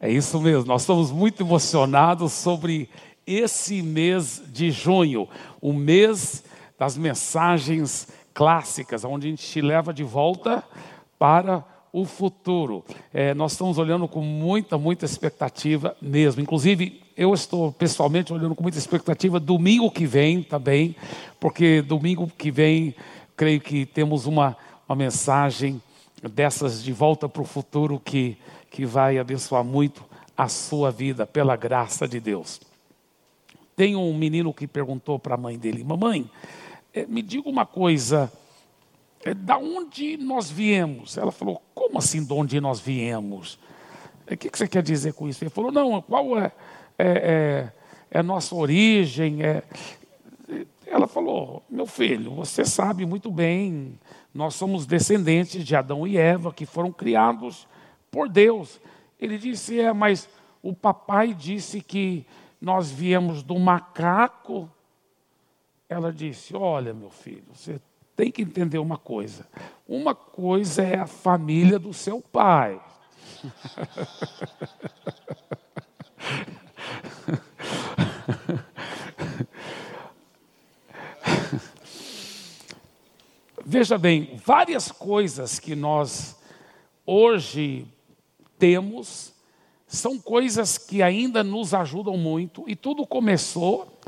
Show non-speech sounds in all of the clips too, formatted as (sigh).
É isso mesmo, nós estamos muito emocionados sobre esse mês de junho, o mês das mensagens clássicas, onde a gente te leva de volta para o futuro. É, nós estamos olhando com muita, muita expectativa mesmo. Inclusive, eu estou pessoalmente olhando com muita expectativa domingo que vem também, porque domingo que vem, creio que temos uma, uma mensagem dessas de volta para o futuro que que vai abençoar muito a sua vida, pela graça de Deus. Tem um menino que perguntou para a mãe dele: Mamãe, eh, me diga uma coisa, é, da onde nós viemos? Ela falou: Como assim de onde nós viemos? O que, que você quer dizer com isso? Ele falou: Não, qual é, é, é, é nossa origem? É... Ela falou: Meu filho, você sabe muito bem, nós somos descendentes de Adão e Eva que foram criados por Deus. Ele disse: É, mas o papai disse que nós viemos do macaco. Ela disse: Olha, meu filho, você tem que entender uma coisa. Uma coisa é a família do seu pai. (laughs) Veja bem, várias coisas que nós hoje temos são coisas que ainda nos ajudam muito, e tudo começou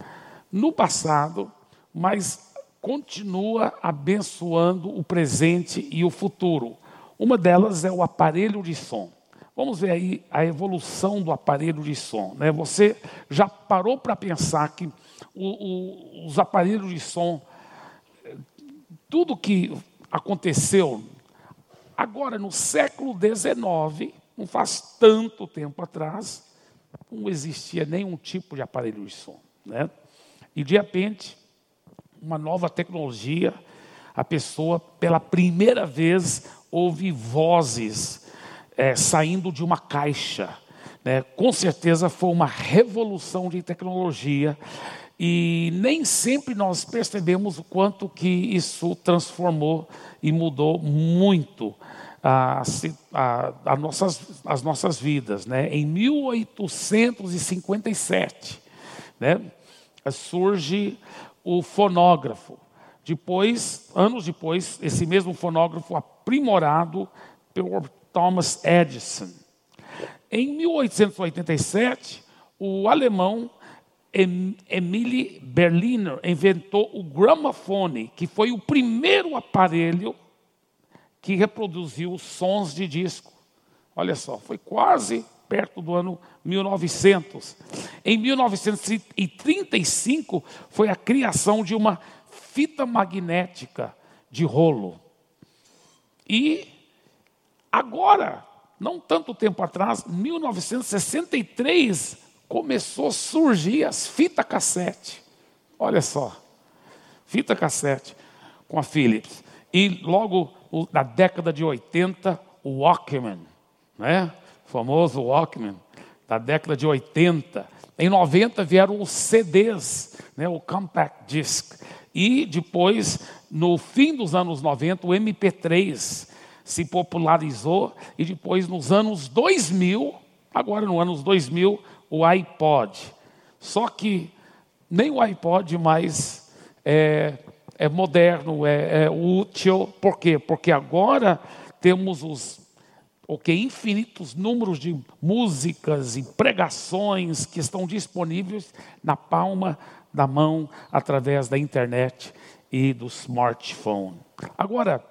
no passado, mas continua abençoando o presente e o futuro. Uma delas é o aparelho de som. Vamos ver aí a evolução do aparelho de som. Né? Você já parou para pensar que o, o, os aparelhos de som, tudo que aconteceu agora no século XIX, não faz tanto tempo atrás, não existia nenhum tipo de aparelho de som. Né? E de repente, uma nova tecnologia, a pessoa pela primeira vez ouve vozes é, saindo de uma caixa. Né? Com certeza foi uma revolução de tecnologia e nem sempre nós percebemos o quanto que isso transformou e mudou muito a, a, nossas, as nossas vidas. Né? Em 1857, né, surge o fonógrafo. Depois, anos depois, esse mesmo fonógrafo aprimorado pelo Thomas Edison. Em 1887, o alemão Emile Berliner inventou o gramofone, que foi o primeiro aparelho que reproduziu sons de disco. Olha só, foi quase perto do ano 1900. Em 1935 foi a criação de uma fita magnética de rolo. E agora, não tanto tempo atrás, 1963, começou a surgir as fita cassete. Olha só, fita cassete com a Philips. E logo na década de 80, o Walkman, né? o famoso Walkman, da década de 80. Em 90 vieram os CDs, né? o Compact Disc. E depois, no fim dos anos 90, o MP3 se popularizou. E depois, nos anos 2000, agora no anos 2000, o iPod. Só que nem o iPod mais é, é moderno, é, é útil. Por quê? Porque agora temos os okay, infinitos números de músicas e pregações que estão disponíveis na palma da mão através da internet e do smartphone. Agora,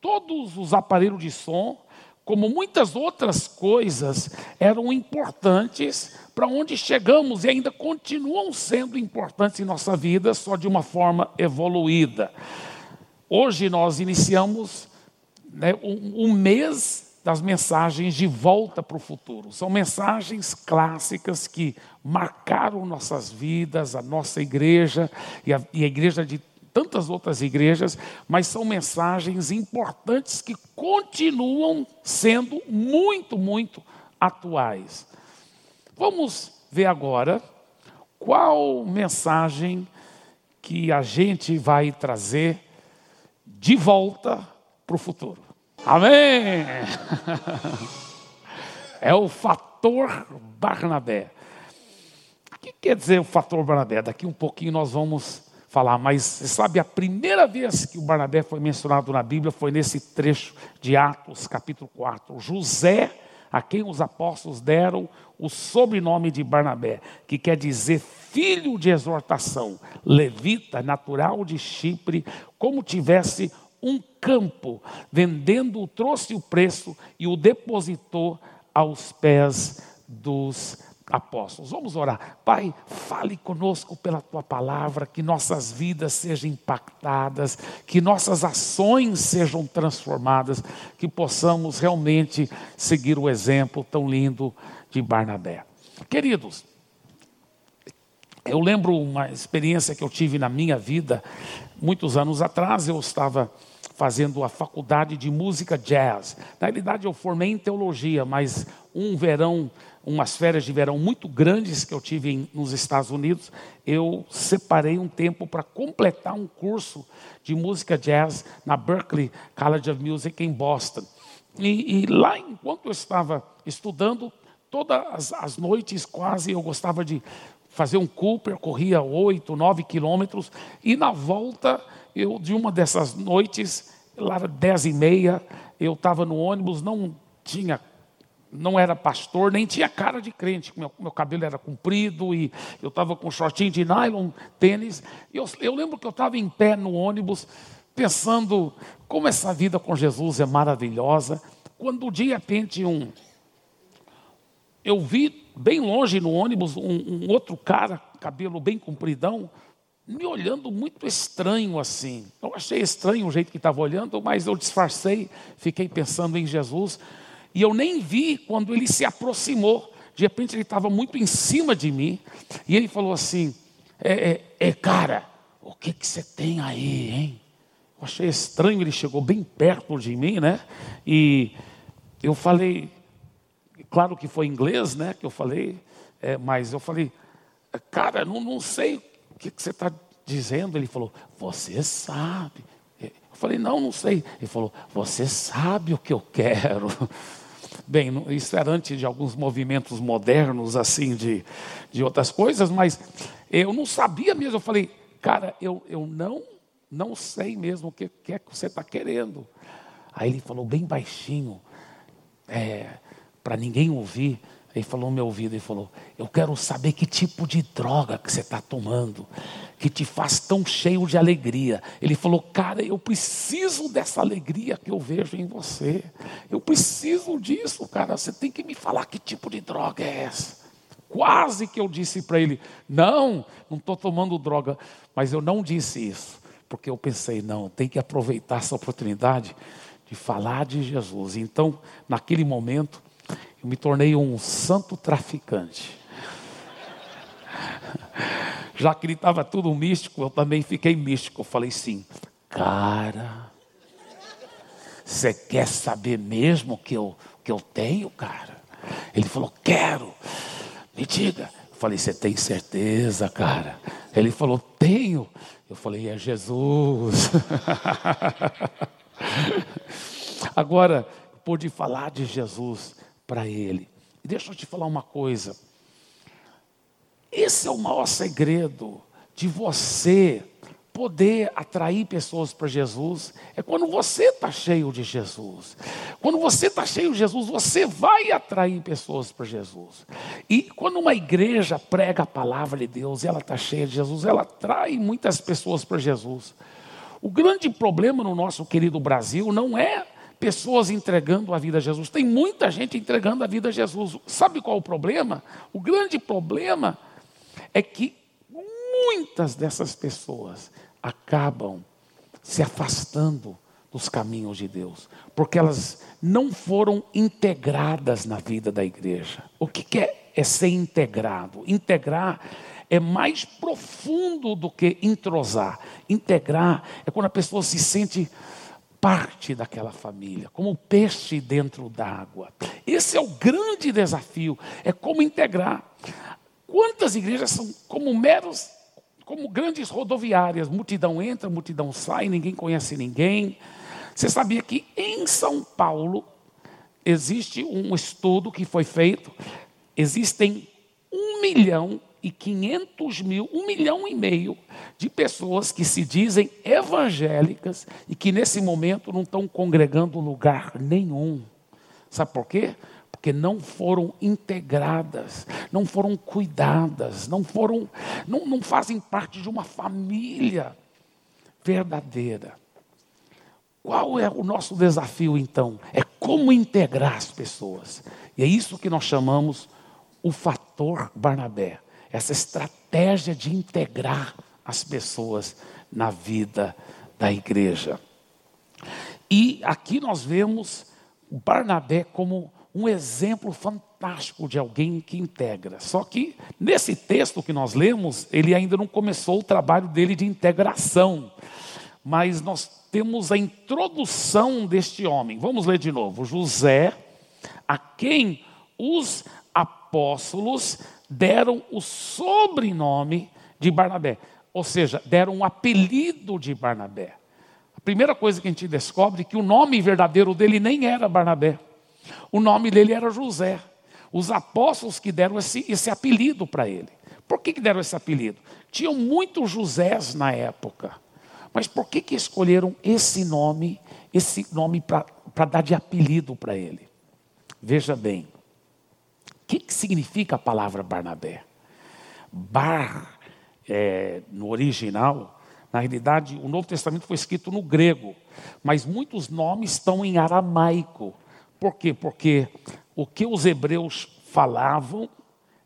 todos os aparelhos de som como muitas outras coisas, eram importantes para onde chegamos e ainda continuam sendo importantes em nossa vida, só de uma forma evoluída. Hoje nós iniciamos né, um, um mês das mensagens de volta para o futuro. São mensagens clássicas que marcaram nossas vidas, a nossa igreja e a, e a igreja de tantas outras igrejas, mas são mensagens importantes que continuam sendo muito, muito atuais. Vamos ver agora qual mensagem que a gente vai trazer de volta para o futuro. Amém! (laughs) É o fator Barnabé. O que quer dizer o fator Barnabé? Daqui um pouquinho nós vamos falar, mas sabe, a primeira vez que o Barnabé foi mencionado na Bíblia foi nesse trecho de Atos, capítulo 4. José, a quem os apóstolos deram o sobrenome de Barnabé, que quer dizer filho de exortação, levita, natural de Chipre, como tivesse um campo, vendendo, trouxe o preço e o depositou aos pés dos apóstolos. Vamos orar. Pai, fale conosco pela tua palavra, que nossas vidas sejam impactadas, que nossas ações sejam transformadas, que possamos realmente seguir o exemplo tão lindo de Barnabé. Queridos, eu lembro uma experiência que eu tive na minha vida, muitos anos atrás, eu estava fazendo a faculdade de música jazz. Na realidade, eu formei em teologia, mas um verão, umas férias de verão muito grandes que eu tive em, nos Estados Unidos, eu separei um tempo para completar um curso de música jazz na Berklee College of Music em Boston. E, e lá, enquanto eu estava estudando, todas as, as noites quase eu gostava de fazer um Cooper, corria oito, nove quilômetros, e na volta eu, de uma dessas noites, lá era dez e meia, eu estava no ônibus, não tinha, não era pastor, nem tinha cara de crente, meu, meu cabelo era comprido e eu estava com shortinho de nylon, tênis. Eu, eu lembro que eu estava em pé no ônibus, pensando como essa vida com Jesus é maravilhosa, quando de repente um, eu vi bem longe no ônibus um, um outro cara, cabelo bem compridão, me olhando muito estranho assim. Eu achei estranho o jeito que estava olhando, mas eu disfarcei, fiquei pensando em Jesus. E eu nem vi quando ele se aproximou. De repente ele estava muito em cima de mim. E ele falou assim: É, é, é cara, o que, que você tem aí, hein? Eu achei estranho, ele chegou bem perto de mim, né? E eu falei, claro que foi inglês, né? Que eu falei, é, mas eu falei, cara, não, não sei o que, que você está dizendo? Ele falou, você sabe. Eu falei, não, não sei. Ele falou, você sabe o que eu quero. Bem, isso era antes de alguns movimentos modernos, assim, de, de outras coisas, mas eu não sabia mesmo. Eu falei, cara, eu, eu não, não sei mesmo o que, que é que você está querendo. Aí ele falou bem baixinho, é, para ninguém ouvir. Ele falou no meu ouvido, ele falou, eu quero saber que tipo de droga que você está tomando, que te faz tão cheio de alegria. Ele falou, cara, eu preciso dessa alegria que eu vejo em você. Eu preciso disso, cara. Você tem que me falar que tipo de droga é essa. Quase que eu disse para ele, não, não estou tomando droga. Mas eu não disse isso, porque eu pensei, não, tem que aproveitar essa oportunidade de falar de Jesus. Então, naquele momento, me tornei um santo traficante. Já que ele estava tudo místico, eu também fiquei místico. Eu falei assim, cara, você quer saber mesmo que eu, que eu tenho, cara? Ele falou, quero. Me diga. Eu falei, você tem certeza, cara? Ele falou, tenho. Eu falei, é Jesus. (laughs) Agora, pude falar de Jesus para ele. E deixa eu te falar uma coisa. Esse é o maior segredo de você poder atrair pessoas para Jesus. É quando você está cheio de Jesus. Quando você está cheio de Jesus, você vai atrair pessoas para Jesus. E quando uma igreja prega a palavra de Deus e ela está cheia de Jesus, ela atrai muitas pessoas para Jesus. O grande problema no nosso querido Brasil não é pessoas entregando a vida a Jesus. Tem muita gente entregando a vida a Jesus. Sabe qual é o problema? O grande problema é que muitas dessas pessoas acabam se afastando dos caminhos de Deus, porque elas não foram integradas na vida da igreja. O que é, é ser integrado? Integrar é mais profundo do que entrosar. Integrar é quando a pessoa se sente parte daquela família, como peixe dentro d'água. Esse é o grande desafio, é como integrar. Quantas igrejas são como meros, como grandes rodoviárias, multidão entra, multidão sai, ninguém conhece ninguém. Você sabia que em São Paulo existe um estudo que foi feito existem um milhão e quinhentos mil, um milhão e meio de pessoas que se dizem evangélicas e que nesse momento não estão congregando lugar nenhum. Sabe por quê? Porque não foram integradas, não foram cuidadas, não foram, não, não fazem parte de uma família verdadeira. Qual é o nosso desafio então? É como integrar as pessoas. E é isso que nós chamamos o fator Barnabé essa estratégia de integrar as pessoas na vida da igreja. E aqui nós vemos Barnabé como um exemplo fantástico de alguém que integra. Só que nesse texto que nós lemos, ele ainda não começou o trabalho dele de integração. Mas nós temos a introdução deste homem. Vamos ler de novo. José, a quem os apóstolos deram o sobrenome de Barnabé, ou seja, deram um apelido de Barnabé. A primeira coisa que a gente descobre é que o nome verdadeiro dele nem era Barnabé, o nome dele era José. Os apóstolos que deram esse, esse apelido para ele. Por que, que deram esse apelido? Tinham muitos Josés na época. Mas por que, que escolheram esse nome, esse nome para dar de apelido para ele? Veja bem, que, que significa a palavra Barnabé? Bar, é, no original, na realidade, o Novo Testamento foi escrito no grego, mas muitos nomes estão em aramaico. Por quê? Porque o que os hebreus falavam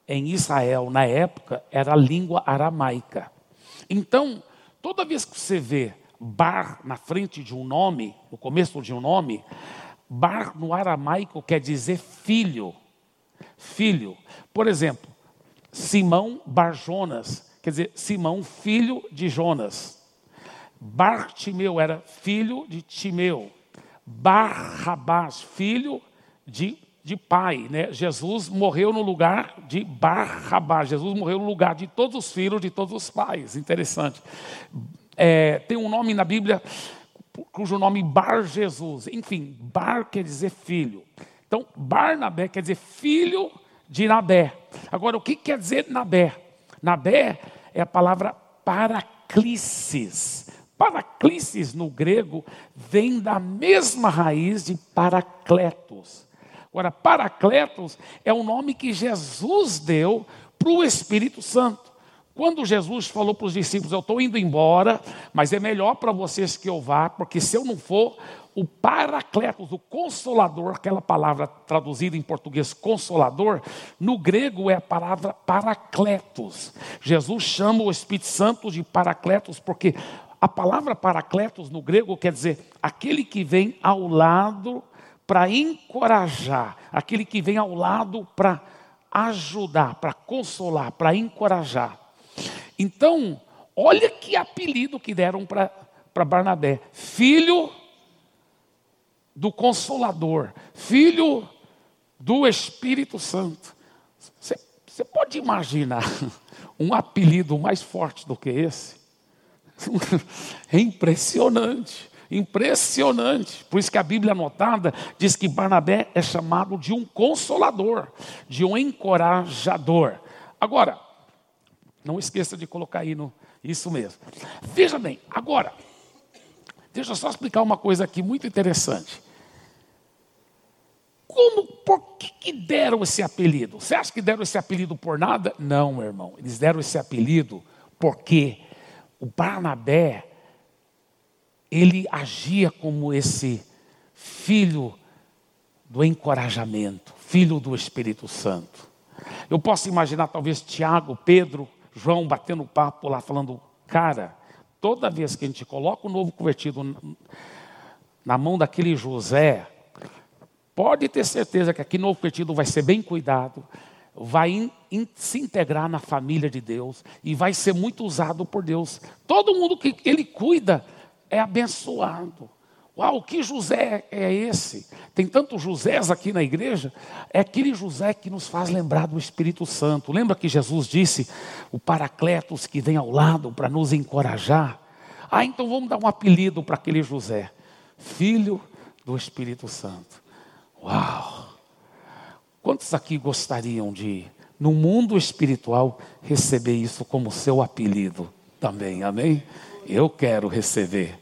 em Israel na época era a língua aramaica. Então, toda vez que você vê bar na frente de um nome, no começo de um nome, bar no aramaico quer dizer filho filho. Por exemplo, Simão Barjonas, quer dizer, Simão, filho de Jonas. Bartimeu era filho de Timeu. Barrabás, filho de, de pai. Né? Jesus morreu no lugar de Barrabás. Jesus morreu no lugar de todos os filhos de todos os pais. Interessante. É, tem um nome na Bíblia cujo nome Bar Jesus. Enfim, Bar quer dizer filho. Então, Barnabé quer dizer filho de Nabé. Agora, o que quer dizer Nabé? Nabé é a palavra paraclisis. Paraclisis no grego vem da mesma raiz de paracletos. Agora, paracletos é o nome que Jesus deu para o Espírito Santo. Quando Jesus falou para os discípulos: Eu estou indo embora, mas é melhor para vocês que eu vá, porque se eu não for, o paracletos, o consolador, aquela palavra traduzida em português consolador, no grego é a palavra paracletos. Jesus chama o Espírito Santo de paracletos porque a palavra paracletos no grego quer dizer aquele que vem ao lado para encorajar, aquele que vem ao lado para ajudar, para consolar, para encorajar. Então, olha que apelido que deram para Barnabé: filho do Consolador, filho do Espírito Santo. Você pode imaginar (laughs) um apelido mais forte do que esse? (laughs) É impressionante, impressionante. Por isso que a Bíblia anotada diz que Barnabé é chamado de um consolador, de um encorajador. Agora, não esqueça de colocar aí no isso mesmo. Veja bem, agora, deixa eu só explicar uma coisa aqui muito interessante. Como, por que, que deram esse apelido? Você acha que deram esse apelido por nada? Não, meu irmão. Eles deram esse apelido porque o Barnabé, ele agia como esse filho do encorajamento, filho do Espírito Santo. Eu posso imaginar talvez Tiago, Pedro, João batendo papo lá, falando: cara, toda vez que a gente coloca o novo convertido na mão daquele José, Pode ter certeza que aqui no Novo vai ser bem cuidado, vai in, in, se integrar na família de Deus e vai ser muito usado por Deus. Todo mundo que ele cuida é abençoado. Uau, que José é esse? Tem tantos Josés aqui na igreja. É aquele José que nos faz lembrar do Espírito Santo. Lembra que Jesus disse: o Paracletos que vem ao lado para nos encorajar? Ah, então vamos dar um apelido para aquele José: Filho do Espírito Santo. Uau! Quantos aqui gostariam de, no mundo espiritual, receber isso como seu apelido também? Amém? Eu quero receber.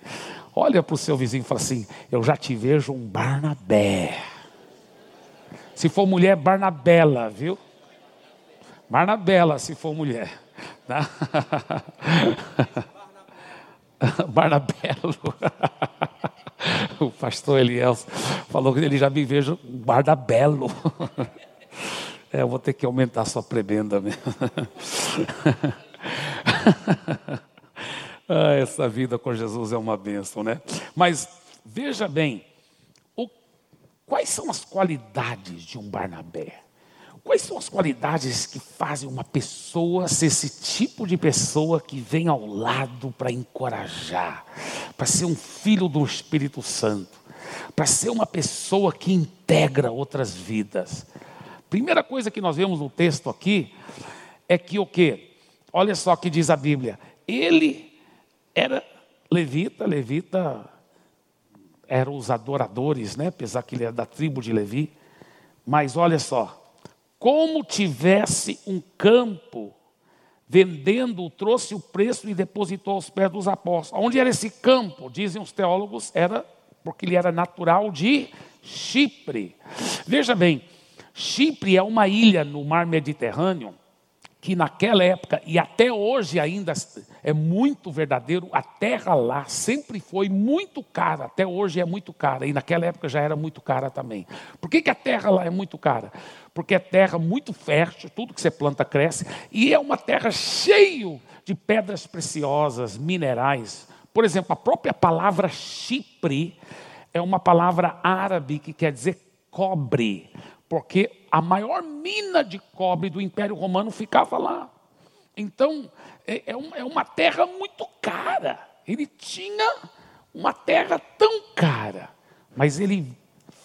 Olha para o seu vizinho e fala assim: Eu já te vejo um Barnabé. Se for mulher, Barnabela, viu? Barnabela, se for mulher. Tá? (laughs) Barnabelo. (laughs) (laughs) o pastor Eliel falou que ele já me vejo um Barnabelo. (laughs) É, eu vou ter que aumentar sua prebenda mesmo. (laughs) ah, essa vida com Jesus é uma bênção, né? Mas veja bem, o, quais são as qualidades de um Barnabé? Quais são as qualidades que fazem uma pessoa ser esse tipo de pessoa que vem ao lado para encorajar, para ser um filho do Espírito Santo, para ser uma pessoa que integra outras vidas? Primeira coisa que nós vemos no texto aqui é que o que? Olha só o que diz a Bíblia. Ele era levita, levita eram os adoradores, né? apesar que ele é da tribo de Levi. Mas olha só, como tivesse um campo, vendendo, trouxe o preço e depositou aos pés dos apóstolos. Onde era esse campo? Dizem os teólogos, era porque ele era natural de Chipre. Veja bem, Chipre é uma ilha no mar Mediterrâneo que naquela época e até hoje ainda é muito verdadeiro, a terra lá sempre foi muito cara, até hoje é muito cara, e naquela época já era muito cara também. Por que, que a terra lá é muito cara? Porque é terra muito fértil, tudo que você planta cresce, e é uma terra cheio de pedras preciosas, minerais. Por exemplo, a própria palavra Chipre é uma palavra árabe que quer dizer cobre porque a maior mina de cobre do Império Romano ficava lá. Então, é, é, é uma terra muito cara. Ele tinha uma terra tão cara, mas ele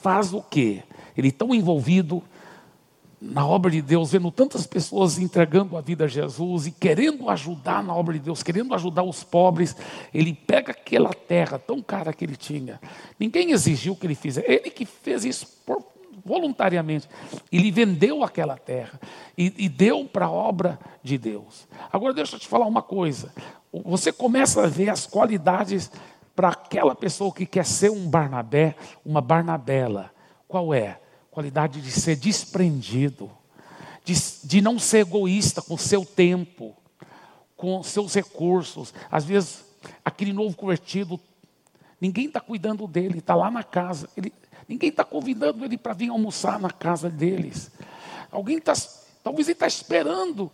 faz o quê? Ele tão envolvido na obra de Deus, vendo tantas pessoas entregando a vida a Jesus e querendo ajudar na obra de Deus, querendo ajudar os pobres, ele pega aquela terra tão cara que ele tinha. Ninguém exigiu que ele fizesse, ele que fez isso por voluntariamente. Ele vendeu aquela terra e, e deu para a obra de Deus. Agora deixa eu te falar uma coisa. Você começa a ver as qualidades para aquela pessoa que quer ser um Barnabé, uma Barnabela. Qual é? Qualidade de ser desprendido, de, de não ser egoísta com seu tempo, com seus recursos. Às vezes, aquele novo convertido, ninguém está cuidando dele, está lá na casa. Ele, Ninguém está convidando ele para vir almoçar na casa deles. Alguém está, talvez ele está esperando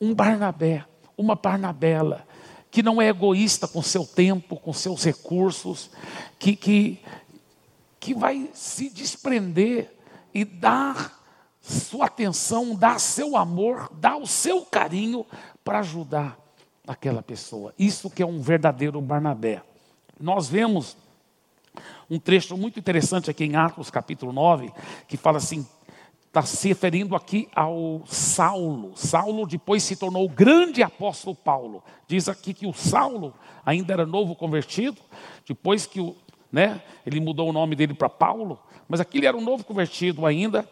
um Barnabé, uma Barnabela, que não é egoísta com seu tempo, com seus recursos, que, que, que vai se desprender e dar sua atenção, dar seu amor, dar o seu carinho para ajudar aquela pessoa. Isso que é um verdadeiro Barnabé. Nós vemos um trecho muito interessante aqui em Atos capítulo 9, que fala assim, está se referindo aqui ao Saulo. Saulo depois se tornou o grande apóstolo Paulo. Diz aqui que o Saulo ainda era novo convertido, depois que o, né, ele mudou o nome dele para Paulo, mas aqui ele era um novo convertido ainda,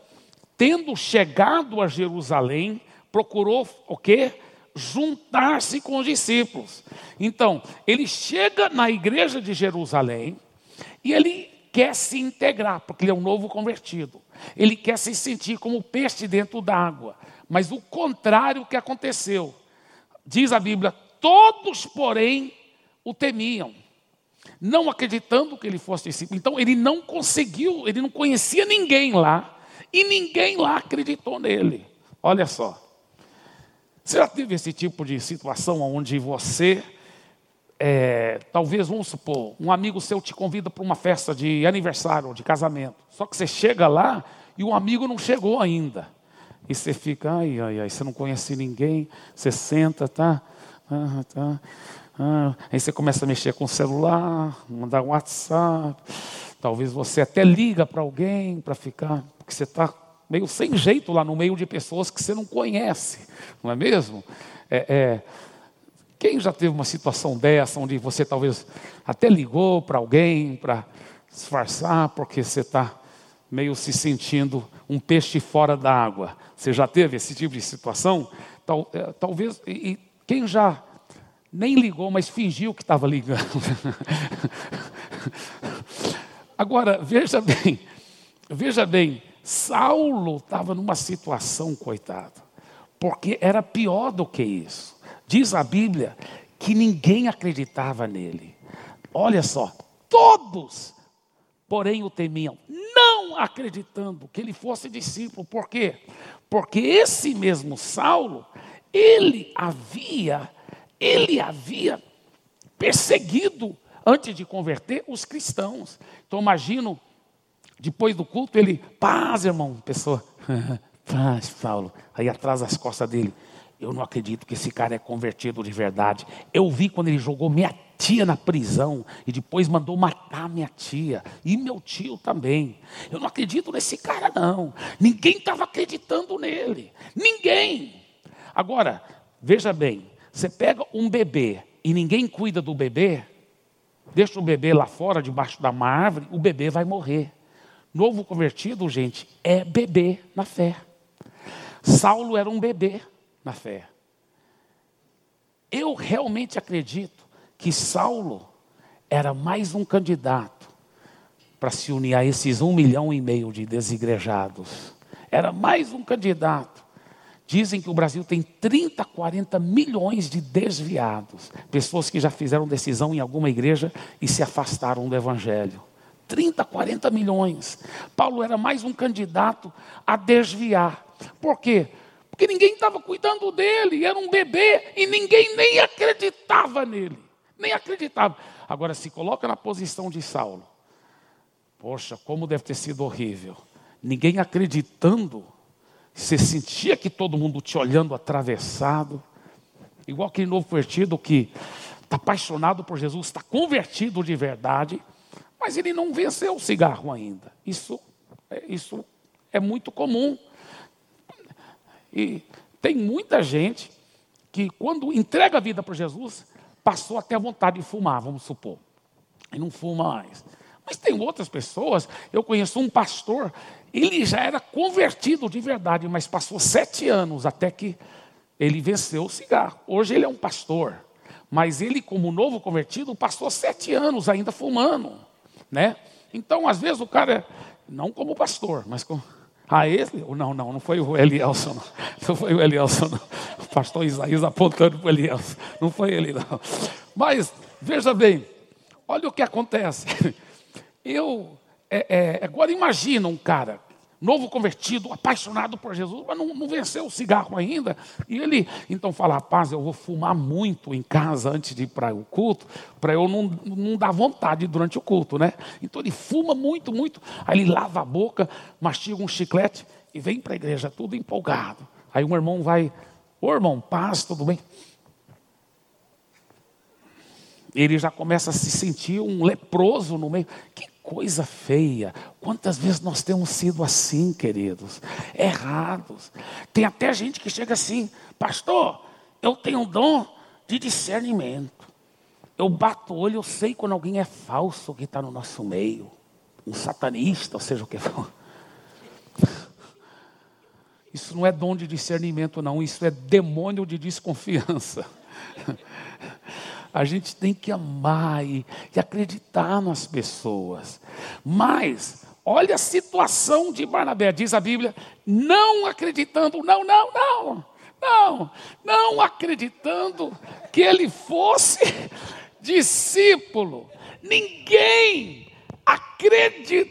tendo chegado a Jerusalém, procurou o quê? Juntar-se com os discípulos. Então, ele chega na igreja de Jerusalém, e ele quer se integrar, porque ele é um novo convertido. Ele quer se sentir como peixe dentro d'água. Mas o contrário que aconteceu. Diz a Bíblia: todos, porém, o temiam, não acreditando que ele fosse discípulo. Então, ele não conseguiu, ele não conhecia ninguém lá, e ninguém lá acreditou nele. Olha só. Você já teve esse tipo de situação onde você é, talvez, vamos supor, um amigo seu te convida para uma festa de aniversário ou de casamento. Só que você chega lá e o amigo não chegou ainda. E você fica, ai, ai, ai, você não conhece ninguém, você senta, tá? Ah, tá. Ah, aí você começa a mexer com o celular, mandar um WhatsApp. Talvez você até liga para alguém para ficar, porque você está meio sem jeito lá no meio de pessoas que você não conhece, não é mesmo? É, é, quem já teve uma situação dessa, onde você talvez até ligou para alguém para disfarçar, porque você está meio se sentindo um peixe fora da água. Você já teve esse tipo de situação? Tal, é, talvez, e, e quem já nem ligou, mas fingiu que estava ligando. (laughs) Agora, veja bem, veja bem, Saulo estava numa situação, coitado, porque era pior do que isso. Diz a Bíblia que ninguém acreditava nele. Olha só, todos, porém, o temiam, não acreditando que ele fosse discípulo. Por quê? Porque esse mesmo Saulo, ele havia, ele havia perseguido antes de converter os cristãos. Então imagino, depois do culto, ele, paz, irmão, pessoa, (laughs) paz, Saulo, aí atrás das costas dele, eu não acredito que esse cara é convertido de verdade. Eu vi quando ele jogou minha tia na prisão e depois mandou matar minha tia e meu tio também. Eu não acredito nesse cara, não. Ninguém estava acreditando nele. Ninguém. Agora, veja bem: você pega um bebê e ninguém cuida do bebê, deixa o bebê lá fora, debaixo da uma árvore, o bebê vai morrer. Novo convertido, gente, é bebê na fé. Saulo era um bebê na fé. Eu realmente acredito que Saulo era mais um candidato para se unir a esses um milhão e meio de desigrejados. Era mais um candidato. Dizem que o Brasil tem 30, 40 milhões de desviados, pessoas que já fizeram decisão em alguma igreja e se afastaram do Evangelho. 30, 40 milhões. Paulo era mais um candidato a desviar. Por quê? Porque ninguém estava cuidando dele, era um bebê e ninguém nem acreditava nele. Nem acreditava. Agora, se coloca na posição de Saulo. Poxa, como deve ter sido horrível. Ninguém acreditando. Você sentia que todo mundo te olhando atravessado. Igual aquele novo convertido que está apaixonado por Jesus, está convertido de verdade, mas ele não venceu o cigarro ainda. Isso, é, isso é muito comum. E tem muita gente que, quando entrega a vida para Jesus, passou até a vontade de fumar, vamos supor. E não fuma mais. Mas tem outras pessoas, eu conheço um pastor, ele já era convertido de verdade, mas passou sete anos até que ele venceu o cigarro. Hoje ele é um pastor, mas ele, como novo convertido, passou sete anos ainda fumando. Né? Então, às vezes, o cara, não como pastor, mas como ah, esse? Não, não, não foi o Elielson. Não, (laughs) não foi o Elielson. Não. O pastor Isaías apontando para o Elielson. Não foi ele, não. Mas, veja bem, olha o que acontece. (laughs) Eu, é, é, agora imagina um cara novo convertido, apaixonado por Jesus, mas não, não, venceu o cigarro ainda. E ele então fala: Rapaz, eu vou fumar muito em casa antes de ir para o culto, para eu não, não dar vontade durante o culto, né? Então ele fuma muito, muito. Aí ele lava a boca, mastiga um chiclete e vem para a igreja, tudo empolgado. Aí um irmão vai: Ô irmão, paz, tudo bem? Ele já começa a se sentir um leproso no meio. Que coisa feia. Quantas vezes nós temos sido assim, queridos? Errados. Tem até gente que chega assim, pastor, eu tenho um dom de discernimento. Eu bato o olho, eu sei quando alguém é falso que está no nosso meio. Um satanista, ou seja o que for. (laughs) Isso não é dom de discernimento, não. Isso é demônio de desconfiança. (laughs) A gente tem que amar e, e acreditar nas pessoas. Mas, olha a situação de Barnabé, diz a Bíblia, não acreditando, não, não, não, não, não acreditando que ele fosse (laughs) discípulo. Ninguém acreditava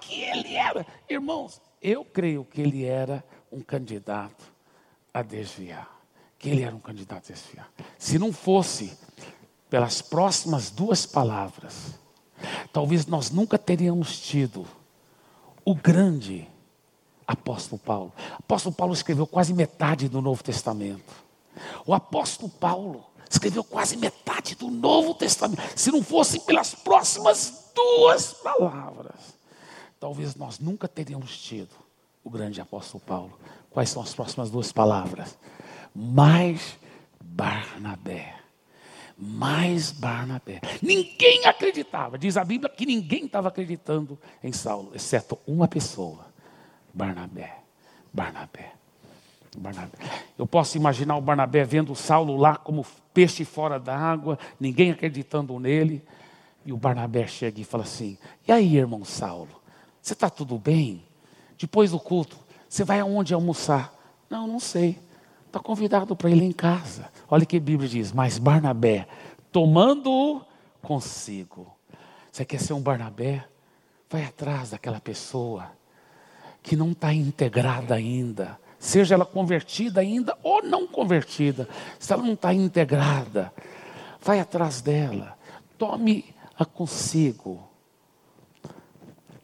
que ele era. Irmãos, eu creio que ele era um candidato a desviar que ele era um candidato a desfiar. Se não fosse pelas próximas duas palavras, talvez nós nunca teríamos tido o grande apóstolo Paulo. O apóstolo Paulo escreveu quase metade do Novo Testamento. O apóstolo Paulo escreveu quase metade do Novo Testamento. Se não fosse pelas próximas duas palavras, talvez nós nunca teríamos tido o grande apóstolo Paulo. Quais são as próximas duas palavras? Mais Barnabé. mais Barnabé. Ninguém acreditava. Diz a Bíblia que ninguém estava acreditando em Saulo, exceto uma pessoa: Barnabé. Barnabé. Barnabé. Eu posso imaginar o Barnabé vendo Saulo lá como peixe fora da água, ninguém acreditando nele. E o Barnabé chega e fala assim: E aí, irmão Saulo, você está tudo bem? Depois do culto, você vai aonde almoçar? Não, não sei. Está convidado para ir em casa. Olha o que a Bíblia diz. Mas Barnabé, tomando-o consigo. Você quer ser um Barnabé? Vai atrás daquela pessoa que não está integrada ainda. Seja ela convertida ainda ou não convertida. Se ela não está integrada, vai atrás dela. Tome-a consigo.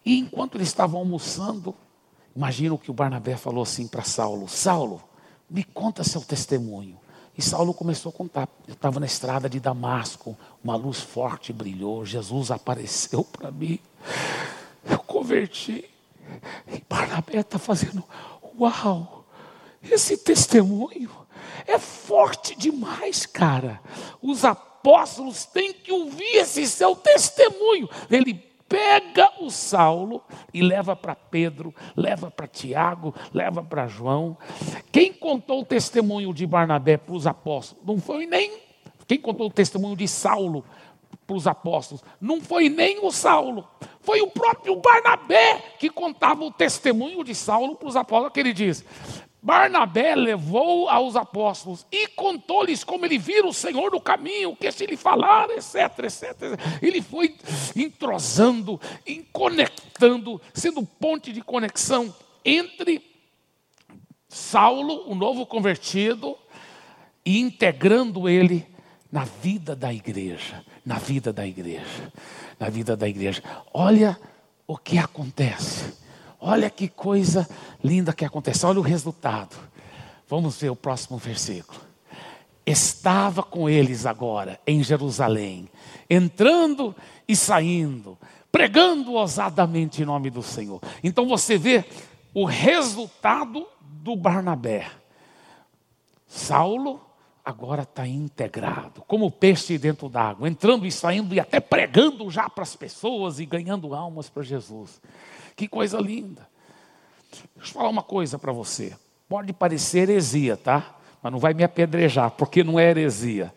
E enquanto eles estavam almoçando, imagino que o Barnabé falou assim para Saulo: Saulo, me conta seu testemunho. E Saulo começou a contar. Eu estava na estrada de Damasco, uma luz forte brilhou, Jesus apareceu (laughs) para mim. Eu converti. E Barnabé está fazendo, uau, esse testemunho é forte demais, cara. Os apóstolos têm que ouvir esse seu testemunho. Ele pega o Saulo e leva para Pedro, leva para Tiago, leva para João. Quem contou o testemunho de Barnabé para os apóstolos? Não foi nem. Quem contou o testemunho de Saulo para os apóstolos? Não foi nem o Saulo, foi o próprio Barnabé que contava o testemunho de Saulo para os apóstolos, que ele diz: Barnabé levou aos apóstolos e contou-lhes como ele vira o Senhor no caminho, o que se lhe falar, etc, etc. Ele foi entrosando, conectando, sendo ponte de conexão entre Saulo, o novo convertido, e integrando ele na vida da igreja, na vida da igreja, na vida da igreja. Olha o que acontece. Olha que coisa linda que aconteceu, olha o resultado. Vamos ver o próximo versículo. Estava com eles agora em Jerusalém, entrando e saindo, pregando ousadamente em nome do Senhor. Então você vê o resultado do Barnabé. Saulo agora está integrado, como peixe dentro d'água, entrando e saindo e até pregando já para as pessoas e ganhando almas para Jesus. Que coisa linda. Deixa eu falar uma coisa para você. Pode parecer heresia, tá? Mas não vai me apedrejar, porque não é heresia.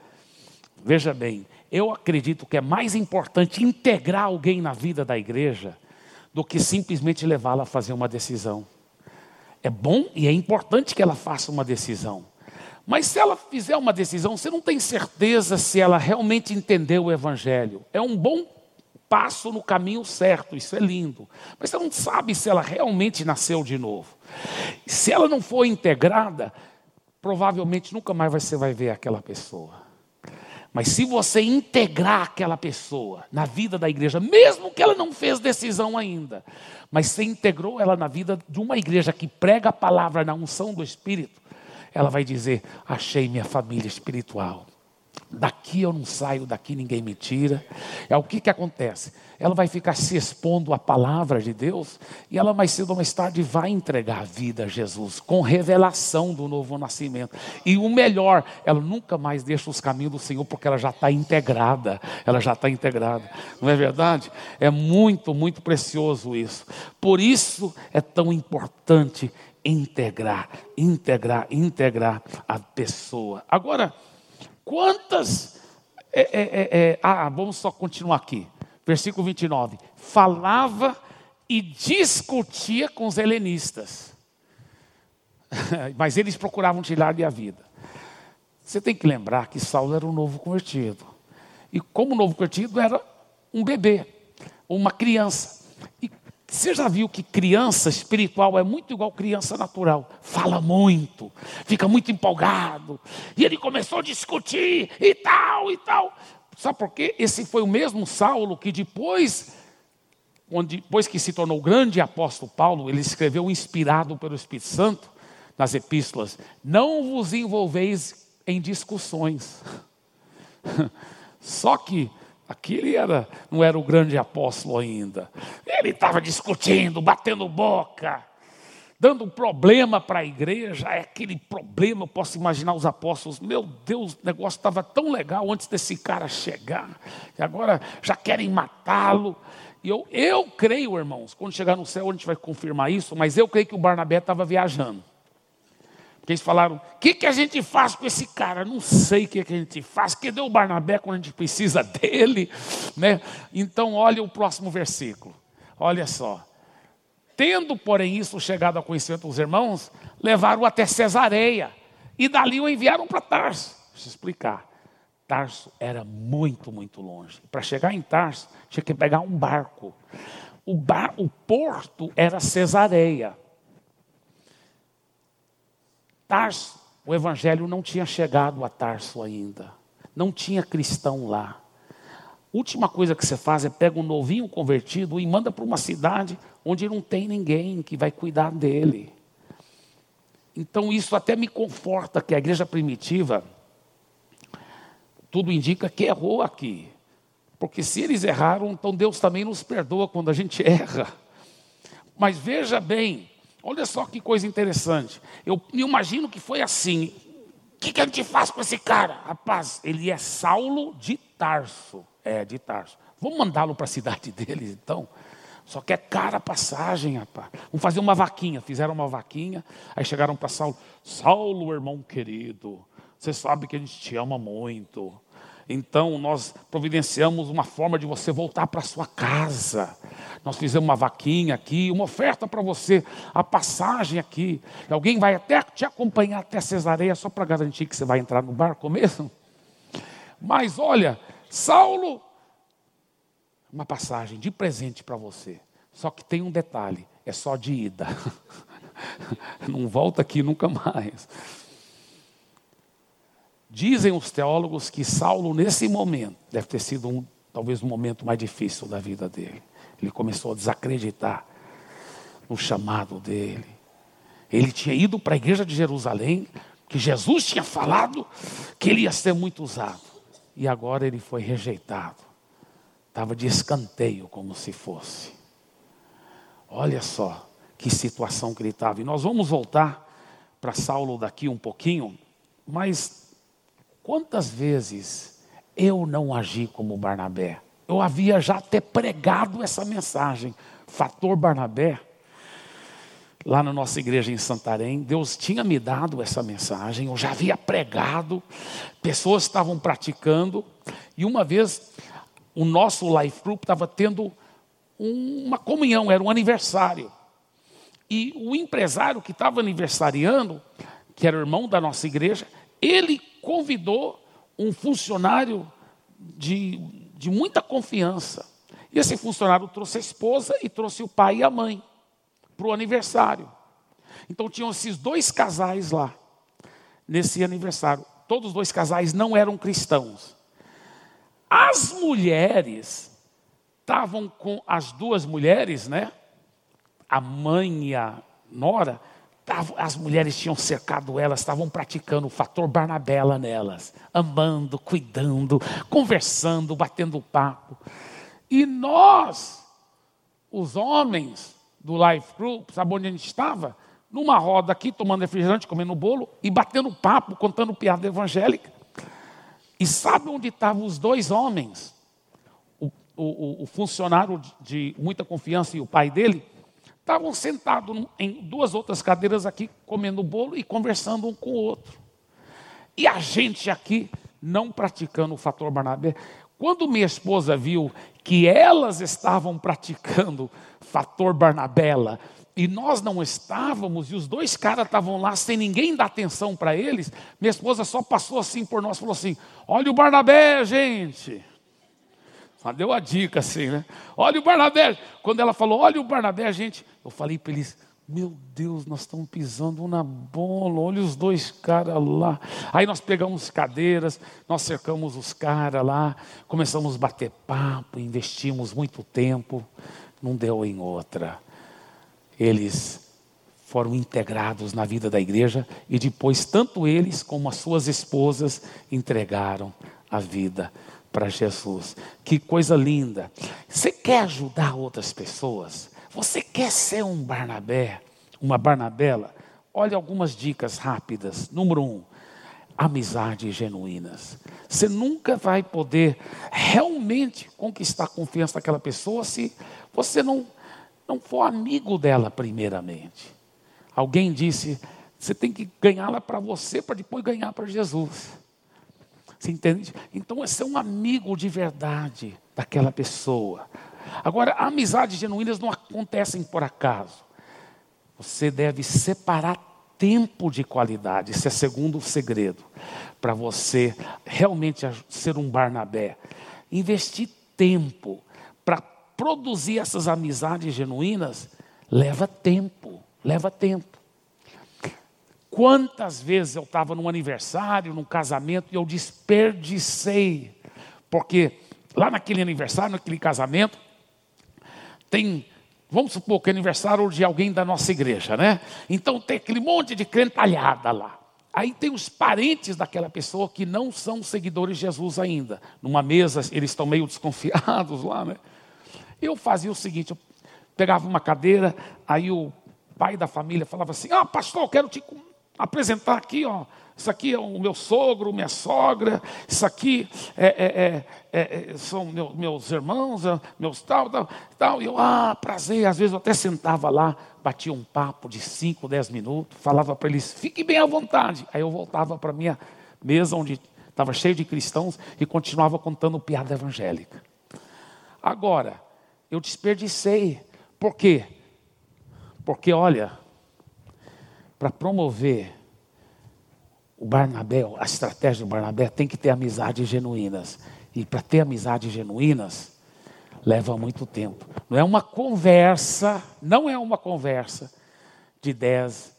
Veja bem, eu acredito que é mais importante integrar alguém na vida da igreja do que simplesmente levá-la a fazer uma decisão. É bom e é importante que ela faça uma decisão. Mas se ela fizer uma decisão, você não tem certeza se ela realmente entendeu o Evangelho. É um bom passo no caminho certo, isso é lindo. Mas você não sabe se ela realmente nasceu de novo. Se ela não for integrada, provavelmente nunca mais você vai ver aquela pessoa. Mas se você integrar aquela pessoa na vida da igreja, mesmo que ela não fez decisão ainda, mas você integrou ela na vida de uma igreja que prega a palavra na unção do Espírito, ela vai dizer: Achei minha família espiritual. Daqui eu não saio, daqui ninguém me tira. É o que, que acontece? Ela vai ficar se expondo à palavra de Deus e ela mais cedo ou mais tarde vai entregar a vida a Jesus com revelação do novo nascimento. E o melhor, ela nunca mais deixa os caminhos do Senhor porque ela já está integrada. Ela já está integrada. Não é verdade? É muito, muito precioso isso. Por isso é tão importante integrar, integrar, integrar a pessoa. Agora, Quantas. É, é, é, é, ah, vamos só continuar aqui. Versículo 29. Falava e discutia com os helenistas. (laughs) Mas eles procuravam tirar-lhe a vida. Você tem que lembrar que Saulo era um novo convertido. E como novo convertido era um bebê, uma criança. Você já viu que criança espiritual é muito igual criança natural? Fala muito, fica muito empolgado. E ele começou a discutir e tal e tal. Sabe por quê? Esse foi o mesmo Saulo que depois, depois que se tornou grande apóstolo Paulo, ele escreveu inspirado pelo Espírito Santo nas epístolas: Não vos envolveis em discussões. (laughs) Só que Aquele era, não era o grande apóstolo ainda. Ele estava discutindo, batendo boca. dando um problema para a igreja, é aquele problema, eu posso imaginar os apóstolos, meu Deus, o negócio estava tão legal antes desse cara chegar, e agora já querem matá-lo. E eu, eu creio, irmãos, quando chegar no céu a gente vai confirmar isso, mas eu creio que o Barnabé estava viajando. Porque eles falaram: o que, que a gente faz com esse cara? Não sei o que, que a gente faz. Cadê o Barnabé quando a gente precisa (laughs) dele? Né? Então, olha o próximo versículo. Olha só. Tendo, porém, isso chegado ao conhecimento dos irmãos, levaram-o até Cesareia. E dali o enviaram para Tarso. Deixa eu explicar. Tarso era muito, muito longe. Para chegar em Tarso, tinha que pegar um barco. O, bar, o porto era Cesareia. Tarso, o evangelho não tinha chegado a Tarso ainda. Não tinha cristão lá. Última coisa que você faz é pega um novinho convertido e manda para uma cidade onde não tem ninguém que vai cuidar dele. Então isso até me conforta que a igreja primitiva tudo indica que errou aqui. Porque se eles erraram, então Deus também nos perdoa quando a gente (laughs) erra. Mas veja bem, Olha só que coisa interessante. Eu me imagino que foi assim. O que, que a gente faz com esse cara? Rapaz, ele é Saulo de Tarso. É, de Tarso. Vamos mandá-lo para a cidade (laughs) deles, então. Só que é cara a passagem, rapaz. Vamos fazer uma vaquinha. Fizeram uma vaquinha. Aí chegaram para Saulo. Saulo, irmão querido, você sabe que a gente te ama muito. Então nós providenciamos uma forma de você voltar para sua casa. Nós fizemos uma vaquinha aqui, uma oferta para você, a passagem aqui. Alguém vai até te acompanhar até Cesareia só para garantir que você vai entrar no barco mesmo. Mas olha, Saulo, uma passagem de presente para você. Só que tem um detalhe, é só de ida. (laughs) Não volta aqui nunca mais. Dizem os teólogos que Saulo, nesse momento, deve ter sido um, talvez o um momento mais difícil da vida dele. Ele começou a desacreditar no chamado dele. Ele tinha ido para a igreja de Jerusalém, que Jesus tinha falado que ele ia ser muito usado. E agora ele foi rejeitado. Estava de escanteio, como se fosse. Olha só que situação que ele estava. E nós vamos voltar para Saulo daqui um pouquinho, mas Quantas vezes eu não agi como Barnabé? Eu havia já até pregado essa mensagem. Fator Barnabé, lá na nossa igreja em Santarém, Deus tinha me dado essa mensagem, eu já havia pregado, pessoas estavam praticando, e uma vez o nosso life group estava tendo uma comunhão, era um aniversário. E o empresário que estava aniversariando, que era o irmão da nossa igreja, ele convidou um funcionário de, de muita confiança. E esse funcionário trouxe a esposa e trouxe o pai e a mãe para o aniversário. Então tinham esses dois casais lá, nesse aniversário. Todos os dois casais não eram cristãos. As mulheres estavam com as duas mulheres, né? A mãe e a nora as mulheres tinham cercado elas, estavam praticando o fator Barnabela nelas, amando, cuidando, conversando, batendo papo. E nós, os homens do Life Group, sabe onde a gente estava? Numa roda aqui, tomando refrigerante, comendo bolo e batendo papo, contando piada evangélica. E sabe onde estavam os dois homens? O, o, o funcionário de muita confiança e o pai dele? Estavam sentados em duas outras cadeiras aqui, comendo bolo e conversando um com o outro. E a gente aqui, não praticando o fator Barnabé. Quando minha esposa viu que elas estavam praticando fator Barnabela e nós não estávamos, e os dois caras estavam lá sem ninguém dar atenção para eles, minha esposa só passou assim por nós falou assim: Olha o Barnabé, gente. Só deu a dica assim, né? Olha o Barnabé. Quando ela falou, olha o Barnabé, gente. Eu falei para eles, meu Deus, nós estamos pisando na bola, olha os dois caras lá. Aí nós pegamos cadeiras, nós cercamos os caras lá, começamos a bater papo, investimos muito tempo, não deu em outra. Eles foram integrados na vida da igreja e depois tanto eles como as suas esposas entregaram a vida para Jesus. Que coisa linda. Você quer ajudar outras pessoas? Você quer ser um Barnabé? uma Barnabela, olha algumas dicas rápidas. Número um, amizades genuínas. Você nunca vai poder realmente conquistar a confiança daquela pessoa se você não, não for amigo dela primeiramente. Alguém disse, você tem que ganhá-la para você, para depois ganhar para Jesus. Você entende? Então, é um amigo de verdade daquela pessoa. Agora, amizades genuínas não acontecem por acaso. Você deve separar tempo de qualidade. Esse é o segundo segredo para você realmente ser um Barnabé. Investir tempo para produzir essas amizades genuínas leva tempo, leva tempo. Quantas vezes eu estava num aniversário, num casamento e eu desperdicei, porque lá naquele aniversário, naquele casamento, tem Vamos supor que é aniversário de alguém da nossa igreja, né? Então tem aquele monte de crentalhada lá. Aí tem os parentes daquela pessoa que não são seguidores de Jesus ainda. Numa mesa, eles estão meio desconfiados lá, né? Eu fazia o seguinte: eu pegava uma cadeira, aí o pai da família falava assim: Ah, pastor, eu quero te apresentar aqui, ó, isso aqui é o meu sogro, minha sogra, isso aqui é, é, é, é são meu, meus irmãos, é, meus tal, tal, tal. E eu, ah, prazer. Às vezes eu até sentava lá, batia um papo de 5, 10 minutos, falava para eles, fiquem bem à vontade. Aí eu voltava para a minha mesa, onde estava cheio de cristãos, e continuava contando piada evangélica. Agora, eu desperdicei. Por quê? Porque, olha, para promover o Barnabé, a estratégia do Barnabé tem que ter amizades genuínas. E para ter amizades genuínas, leva muito tempo. Não é uma conversa, não é uma conversa de 10,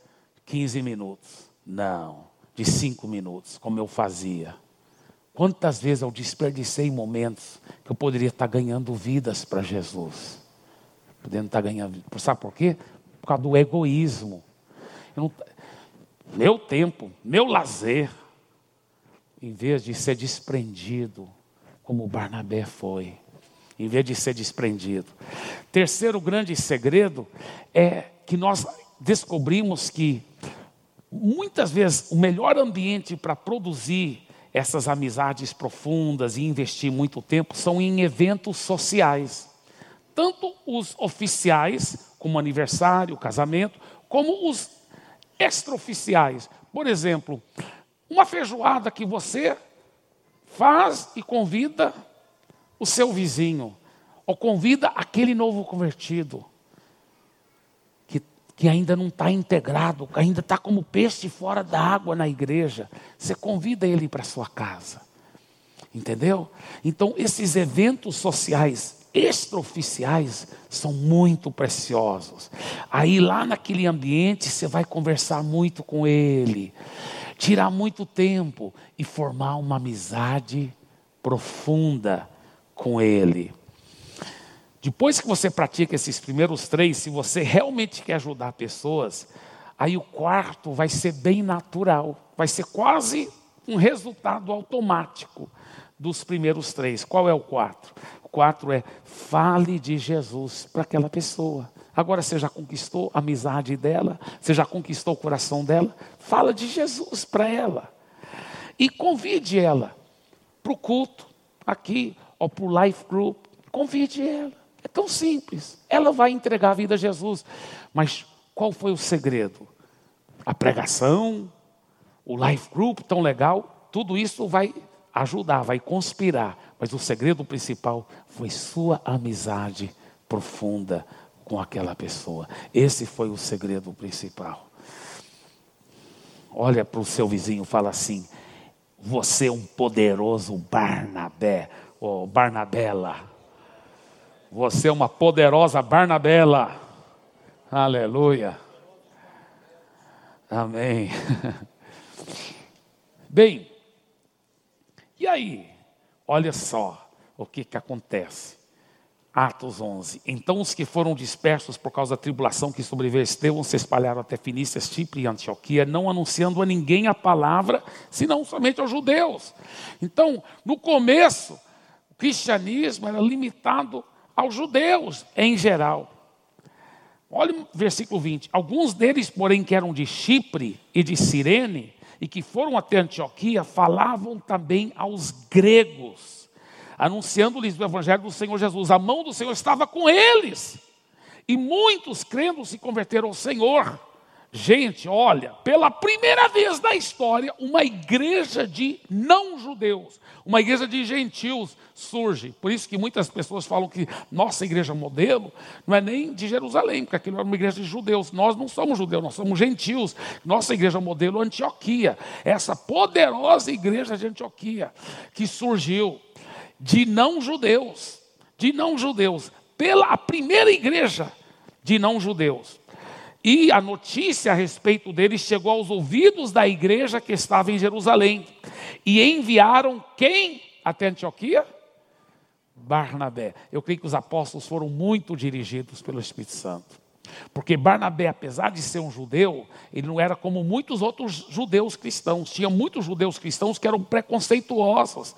15 minutos. Não, de 5 minutos, como eu fazia. Quantas vezes eu desperdicei momentos que eu poderia estar ganhando vidas para Jesus. Podendo estar ganhando. Sabe por quê? Por causa do egoísmo. Não, meu tempo, meu lazer, em vez de ser desprendido, como Barnabé foi, em vez de ser desprendido. Terceiro grande segredo é que nós descobrimos que muitas vezes o melhor ambiente para produzir essas amizades profundas e investir muito tempo são em eventos sociais. Tanto os oficiais, como aniversário, casamento, como os extraoficiais. Por exemplo, uma feijoada que você faz e convida o seu vizinho, ou convida aquele novo convertido, que, que ainda não está integrado, que ainda está como peixe fora da água na igreja. Você convida ele para sua casa. Entendeu? Então, esses eventos sociais extraoficiais são muito preciosos. Aí lá naquele ambiente você vai conversar muito com ele, tirar muito tempo e formar uma amizade profunda com ele. Depois que você pratica esses primeiros três, se você realmente quer ajudar pessoas, aí o quarto vai ser bem natural, vai ser quase um resultado automático dos primeiros três. Qual é o quarto? Quatro é fale de Jesus para aquela pessoa. Agora você já conquistou a amizade dela, você já conquistou o coração dela, fala de Jesus para ela. E convide ela para o culto, aqui, ou para o life group. Convide ela. É tão simples. Ela vai entregar a vida a Jesus. Mas qual foi o segredo? A pregação, o life group tão legal, tudo isso vai ajudar, vai conspirar mas o segredo principal foi sua amizade profunda com aquela pessoa. Esse foi o segredo principal. Olha para o seu vizinho, fala assim: você é um poderoso Barnabé, ou Barnabela. Você é uma poderosa Barnabela. Aleluia. Amém. (laughs) Bem, e aí? Olha só o que, que acontece. Atos 11. Então os que foram dispersos por causa da tribulação que sobreveio Estevão se espalharam até Finícia, Chipre e Antioquia, não anunciando a ninguém a palavra, senão somente aos judeus. Então, no começo, o cristianismo era limitado aos judeus em geral. Olha o versículo 20. Alguns deles, porém, que eram de Chipre e de Cirene, e que foram até Antioquia, falavam também aos gregos, anunciando-lhes o evangelho do Senhor Jesus. A mão do Senhor estava com eles. E muitos crendo se converteram ao Senhor. Gente, olha, pela primeira vez na história, uma igreja de não-judeus, uma igreja de gentios surge. Por isso que muitas pessoas falam que nossa igreja modelo não é nem de Jerusalém, porque aquilo era uma igreja de judeus. Nós não somos judeus, nós somos gentios. Nossa igreja modelo é Antioquia, essa poderosa igreja de Antioquia, que surgiu de não-judeus, de não-judeus, pela primeira igreja de não-judeus. E a notícia a respeito deles chegou aos ouvidos da igreja que estava em Jerusalém. E enviaram quem até Antioquia? Barnabé. Eu creio que os apóstolos foram muito dirigidos pelo Espírito Santo. Porque Barnabé, apesar de ser um judeu, ele não era como muitos outros judeus cristãos. Tinha muitos judeus cristãos que eram preconceituosos.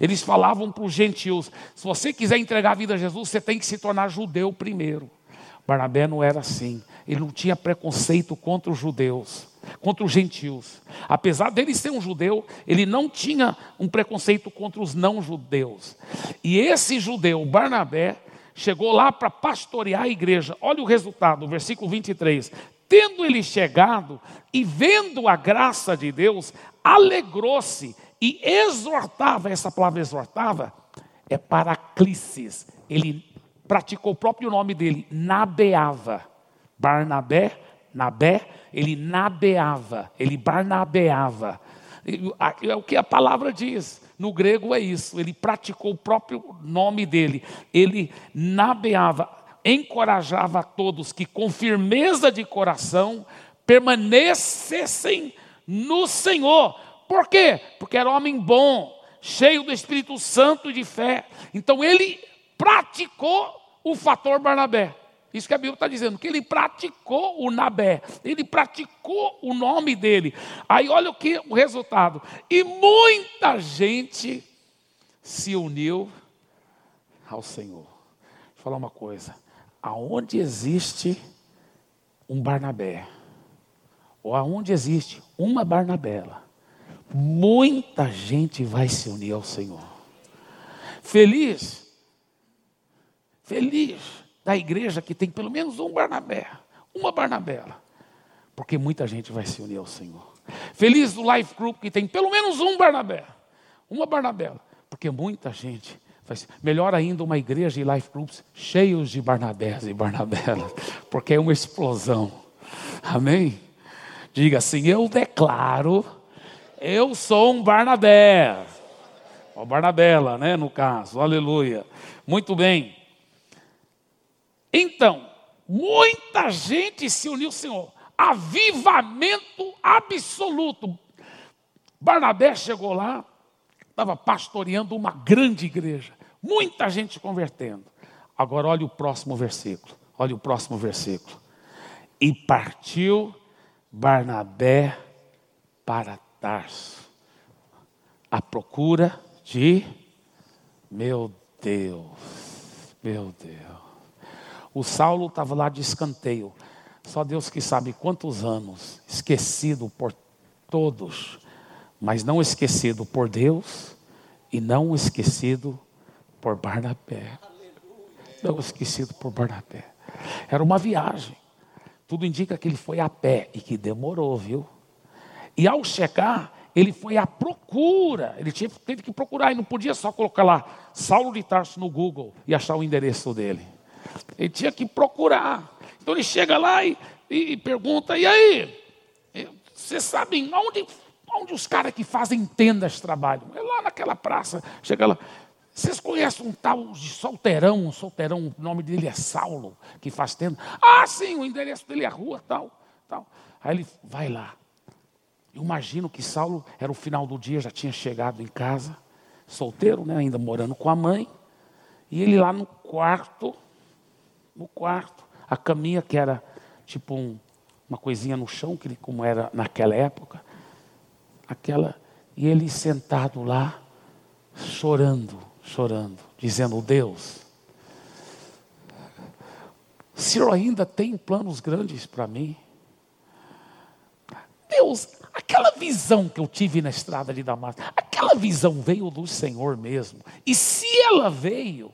Eles falavam para os gentios: se você quiser entregar a vida a Jesus, você tem que se tornar judeu primeiro. Barnabé não era assim. Ele não tinha preconceito contra os judeus, contra os gentios. Apesar dele ser um judeu, ele não tinha um preconceito contra os não-judeus. E esse judeu, Barnabé, chegou lá para pastorear a igreja. Olha o resultado, versículo 23. Tendo ele chegado e vendo a graça de Deus, alegrou-se e exortava, essa palavra exortava é paraclises. Ele praticou o próprio nome dele, nabeava. Barnabé, Nabé, ele nabeava, ele barnabeava. É o que a palavra diz. No grego é isso. Ele praticou o próprio nome dele. Ele nabeava, encorajava a todos que com firmeza de coração permanecessem no Senhor. Por quê? Porque era homem bom, cheio do Espírito Santo e de fé. Então ele praticou o fator Barnabé. Isso que a Bíblia está dizendo, que ele praticou o Nabé, ele praticou o nome dele. Aí olha o que o resultado. E muita gente se uniu ao Senhor. Vou falar uma coisa. Aonde existe um Barnabé, ou aonde existe uma Barnabela, muita gente vai se unir ao Senhor. Feliz Feliz da igreja que tem pelo menos um Barnabé, uma Barnabela, porque muita gente vai se unir ao Senhor. Feliz do Life Group que tem pelo menos um Barnabé, uma Barnabela, porque muita gente vai ser. Melhor ainda uma igreja e Life Groups cheios de Barnabés e Barnabelas, (laughs) porque é uma explosão. Amém? Diga assim: eu declaro, eu sou um Barnabé. Ou Barnabela, né, no caso, aleluia. Muito bem. Então, muita gente se uniu ao Senhor. Avivamento absoluto. Barnabé chegou lá, estava pastoreando uma grande igreja. Muita gente convertendo. Agora olha o próximo versículo. Olha o próximo versículo. E partiu Barnabé para Tarso, à procura de meu Deus, meu Deus. O Saulo estava lá de escanteio. Só Deus que sabe quantos anos, esquecido por todos, mas não esquecido por Deus e não esquecido por Barnabé. Não esquecido por Barnabé. Era uma viagem. Tudo indica que ele foi a pé e que demorou, viu? E ao chegar, ele foi à procura. Ele teve que procurar e não podia só colocar lá Saulo de Tarso no Google e achar o endereço dele. Ele tinha que procurar. Então ele chega lá e, e pergunta: e aí? Vocês sabem onde, onde os caras que fazem tendas trabalham? É lá naquela praça. Chega lá. Vocês conhecem um tal de solteirão, um solteirão, o nome dele é Saulo, que faz tenda? Ah, sim, o endereço dele é a rua, tal, tal. Aí ele vai lá. Eu imagino que Saulo era o final do dia, já tinha chegado em casa, solteiro, né, ainda morando com a mãe. E ele lá no quarto, no quarto. A caminha que era tipo um, uma coisinha no chão, que como era naquela época. Aquela e ele sentado lá, chorando, chorando, dizendo: Deus, Senhor ainda tem planos grandes para mim. Deus, aquela visão que eu tive na estrada de Damasco, aquela visão veio do Senhor mesmo. E se ela veio,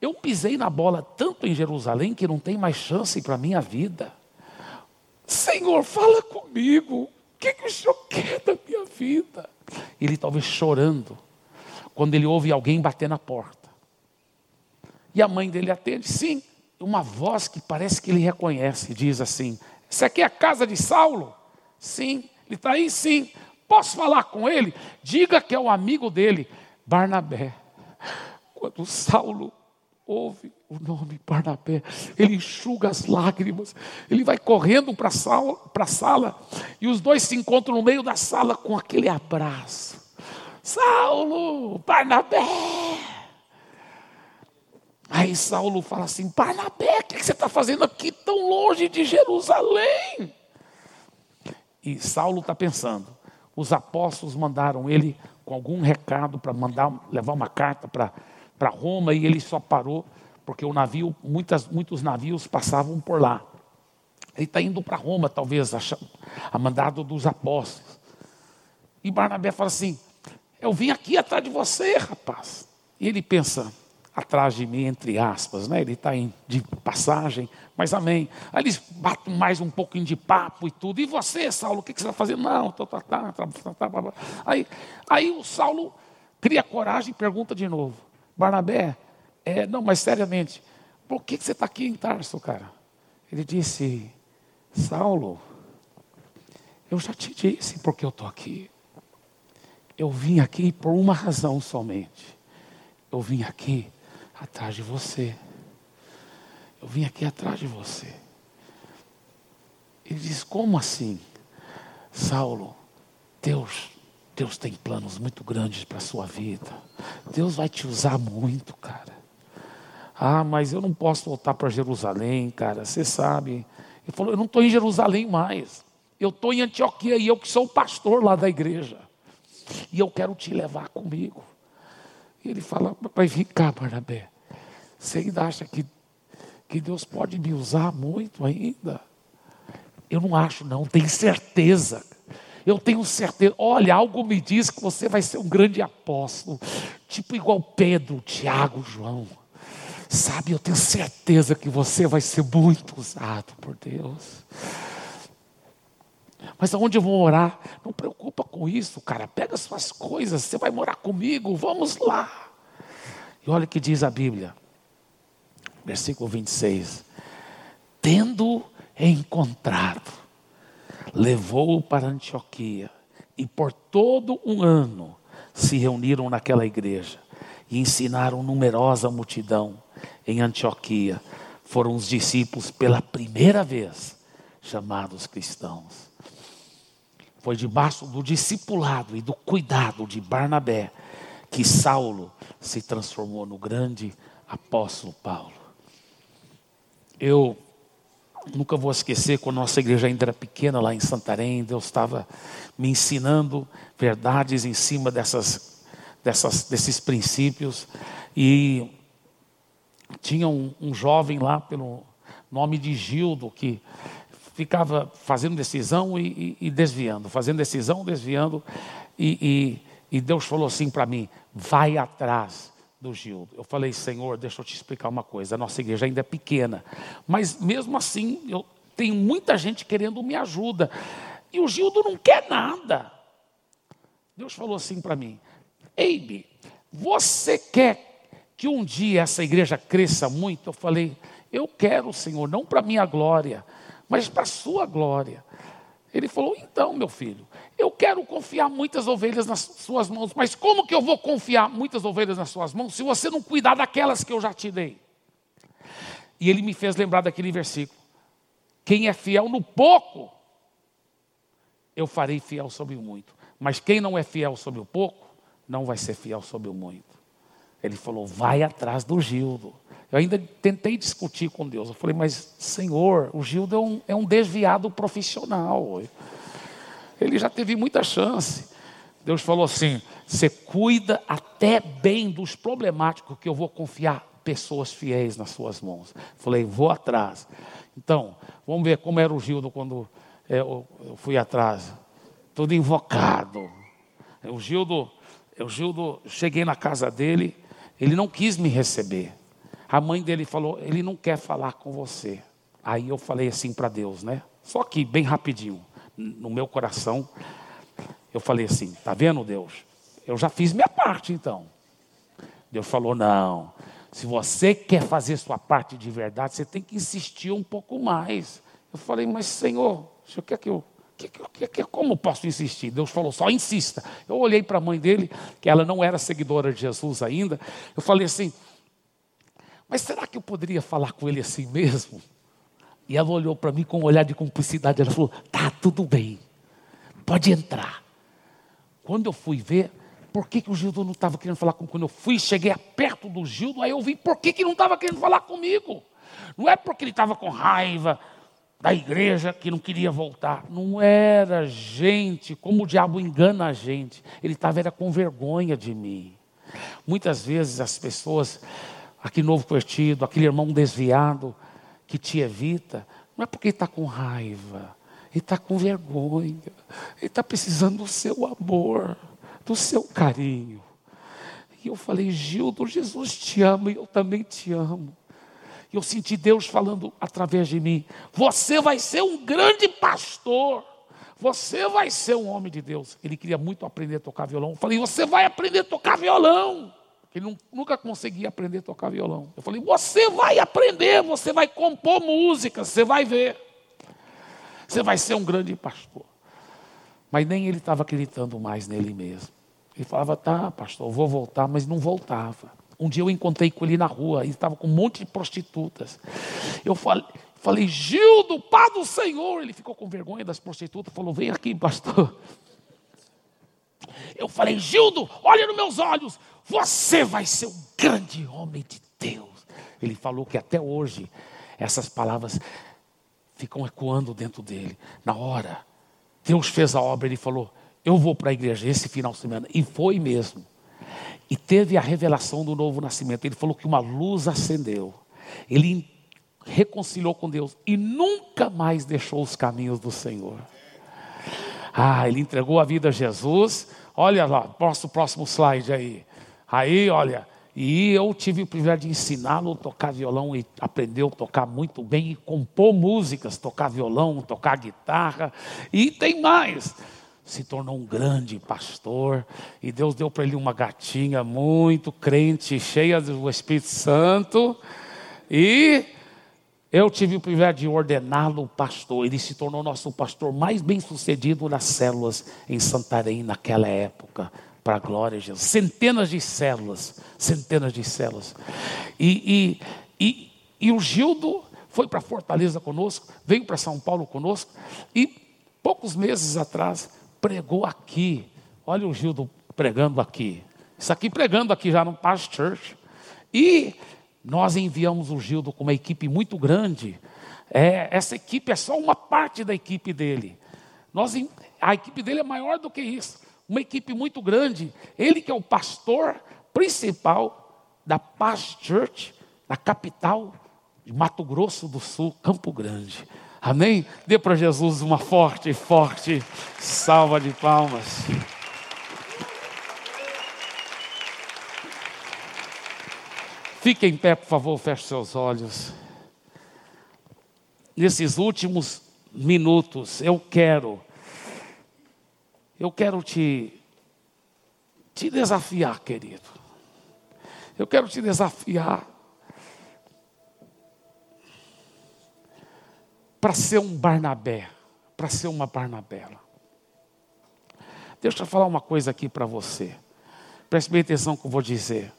eu pisei na bola tanto em Jerusalém que não tem mais chance para a minha vida. Senhor, fala comigo. O que, que o Senhor quer da minha vida? Ele talvez chorando, quando ele ouve alguém bater na porta. E a mãe dele atende, sim, uma voz que parece que ele reconhece, diz assim: Essa aqui é a casa de Saulo? Sim. Ele está aí? Sim. Posso falar com ele? Diga que é o amigo dele, Barnabé. Quando Saulo ouve o nome Barnabé, ele enxuga as lágrimas, ele vai correndo para a sala, sala, e os dois se encontram no meio da sala com aquele abraço. Saulo, Barnabé. Aí Saulo fala assim: Barnabé, o que você está fazendo aqui tão longe de Jerusalém? E Saulo está pensando: os apóstolos mandaram ele com algum recado para mandar levar uma carta para Roma e ele só parou porque o navio, muitas, muitos navios passavam por lá. Ele está indo para Roma, talvez, a, a mandado dos apóstolos. E Barnabé fala assim: Eu vim aqui atrás de você, rapaz. E ele pensa: atrás de mim, entre aspas, né? Ele está de passagem, mas amém. Aí eles batem mais um pouquinho de papo e tudo. E você, Saulo, o que, que você está fazendo? Não, tá, tá, tá, tá, tá, tá, aí, aí o Saulo cria coragem e pergunta de novo: Barnabé, é, não, mas seriamente, por que, que você está aqui em Tarso, cara? Ele disse: Saulo, eu já te disse porque eu estou aqui. Eu vim aqui por uma razão somente. Eu vim aqui atrás de você. Eu vim aqui atrás de você. Ele diz: Como assim? Saulo, Deus, Deus tem planos muito grandes para a sua vida. Deus vai te usar muito, cara. Ah, mas eu não posso voltar para Jerusalém, cara. Você sabe. Ele falou: Eu não estou em Jerusalém mais. Eu estou em Antioquia e eu que sou o pastor lá da igreja. E eu quero te levar comigo. E ele fala, vai vir cá, Barnabé. Você ainda acha que, que Deus pode me usar muito ainda? Eu não acho, não, tenho certeza. Eu tenho certeza. Olha, algo me diz que você vai ser um grande apóstolo, tipo igual Pedro, Tiago, João. Sabe, eu tenho certeza que você vai ser muito usado por Deus. Mas aonde eu vou morar? Não preocupa com isso, cara. Pega suas coisas, você vai morar comigo, vamos lá. E olha o que diz a Bíblia, versículo 26. Tendo encontrado, levou-o para Antioquia, e por todo um ano se reuniram naquela igreja e ensinaram numerosa multidão em Antioquia. Foram os discípulos pela primeira vez chamados cristãos. Foi debaixo do discipulado e do cuidado de Barnabé que Saulo se transformou no grande apóstolo Paulo. Eu nunca vou esquecer quando nossa igreja ainda era pequena lá em Santarém, Deus estava me ensinando verdades em cima dessas, dessas, desses princípios. E tinha um, um jovem lá pelo nome de Gildo que ficava fazendo decisão e, e, e desviando, fazendo decisão, desviando, e, e Deus falou assim para mim: vai atrás do Gildo. Eu falei, Senhor, deixa eu te explicar uma coisa. A nossa igreja ainda é pequena, mas mesmo assim eu tenho muita gente querendo me ajuda. E o Gildo não quer nada. Deus falou assim para mim: Eibe, você quer que um dia essa igreja cresça muito? Eu falei, eu quero, Senhor, não para minha glória, mas para a sua glória. Ele falou: então, meu filho, eu quero confiar muitas ovelhas nas suas mãos, mas como que eu vou confiar muitas ovelhas nas suas mãos se você não cuidar daquelas que eu já te dei? E ele me fez lembrar daquele versículo: quem é fiel no pouco, eu farei fiel sobre o muito, mas quem não é fiel sobre o pouco, não vai ser fiel sobre o muito. Ele falou: vai atrás do Gildo. Eu ainda tentei discutir com Deus. Eu falei, mas Senhor, o Gildo é um, é um desviado profissional. Ele já teve muita chance. Deus falou assim: você cuida até bem dos problemáticos que eu vou confiar pessoas fiéis nas suas mãos. Falei, vou atrás. Então, vamos ver como era o Gildo quando eu, eu fui atrás. Tudo invocado. O Gildo, o Gildo, cheguei na casa dele, ele não quis me receber. A mãe dele falou, ele não quer falar com você. Aí eu falei assim para Deus, né? Só que bem rapidinho, no meu coração, eu falei assim: tá vendo, Deus? Eu já fiz minha parte então. Deus falou: não, se você quer fazer sua parte de verdade, você tem que insistir um pouco mais. Eu falei: mas Senhor, o que eu. Que, que, como posso insistir? Deus falou: só insista. Eu olhei para a mãe dele, que ela não era seguidora de Jesus ainda. Eu falei assim: mas será que eu poderia falar com ele assim mesmo? E ela olhou para mim com um olhar de cumplicidade. Ela falou: tá, tudo bem, pode entrar. Quando eu fui ver, por que, que o Gildo não estava querendo falar comigo? Quando eu fui, cheguei perto do Gildo, aí eu vi por que, que não estava querendo falar comigo. Não é porque ele estava com raiva da igreja que não queria voltar. Não era gente, como o diabo engana a gente. Ele estava era com vergonha de mim. Muitas vezes as pessoas, aquele novo partido, aquele irmão desviado que te evita, não é porque está com raiva ele está com vergonha. Ele está precisando do seu amor, do seu carinho. E eu falei, Gildo, Jesus te ama e eu também te amo. E eu senti Deus falando através de mim: Você vai ser um grande pastor. Você vai ser um homem de Deus. Ele queria muito aprender a tocar violão. Eu falei: Você vai aprender a tocar violão. Ele nunca conseguia aprender a tocar violão. Eu falei: Você vai aprender, você vai compor música, você vai ver. Você vai ser um grande pastor. Mas nem ele estava acreditando mais nele mesmo. Ele falava, tá, pastor, vou voltar, mas não voltava. Um dia eu encontrei com ele na rua, ele estava com um monte de prostitutas. Eu falei, falei, Gildo, pá do Senhor. Ele ficou com vergonha das prostitutas, falou, vem aqui, pastor. Eu falei, Gildo, olha nos meus olhos, você vai ser um grande homem de Deus. Ele falou que até hoje essas palavras ficam ecoando dentro dele. Na hora, Deus fez a obra, ele falou: Eu vou para a igreja esse final de semana. E foi mesmo. E teve a revelação do novo nascimento. Ele falou que uma luz acendeu. Ele reconciliou com Deus e nunca mais deixou os caminhos do Senhor. Ah, ele entregou a vida a Jesus. Olha lá, posta o próximo slide aí. Aí, olha, e eu tive o privilégio de ensiná-lo a tocar violão e aprendeu a tocar muito bem e compor músicas, tocar violão, tocar guitarra e tem mais. Se tornou um grande pastor e Deus deu para ele uma gatinha muito crente, cheia do Espírito Santo. E eu tive o privilégio de ordená-lo pastor. Ele se tornou nosso pastor mais bem sucedido nas células em Santarém naquela época para a glória de Jesus. Centenas de células, centenas de células. E, e, e, e o Gildo foi para Fortaleza conosco, veio para São Paulo conosco, e poucos meses atrás pregou aqui. Olha o Gildo pregando aqui. Isso aqui pregando aqui já no Past Church. E nós enviamos o Gildo com uma equipe muito grande. É, essa equipe é só uma parte da equipe dele. Nós, a equipe dele é maior do que isso uma equipe muito grande. Ele que é o pastor principal da Paz Church, na capital de Mato Grosso do Sul, Campo Grande. Amém? Dê para Jesus uma forte, forte salva de palmas. Fique em pé, por favor, feche seus olhos. Nesses últimos minutos, eu quero eu quero te, te desafiar, querido. Eu quero te desafiar para ser um Barnabé, para ser uma Barnabela. Deixa eu falar uma coisa aqui para você. Preste bem atenção no que eu vou dizer.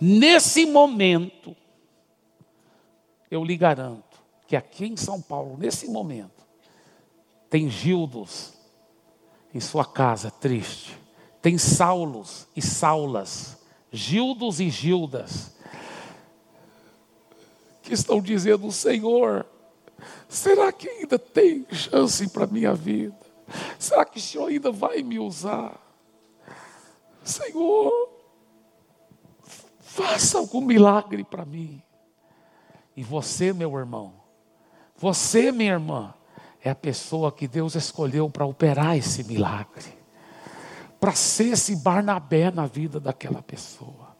Nesse momento, eu lhe garanto que aqui em São Paulo, nesse momento, tem Gildos em sua casa triste. Tem Saulos e Saulas, Gildos e Gildas, que estão dizendo: Senhor, será que ainda tem chance para a minha vida? Será que o Senhor ainda vai me usar? Senhor, Faça algum milagre para mim. E você, meu irmão, você, minha irmã, é a pessoa que Deus escolheu para operar esse milagre, para ser esse Barnabé na vida daquela pessoa.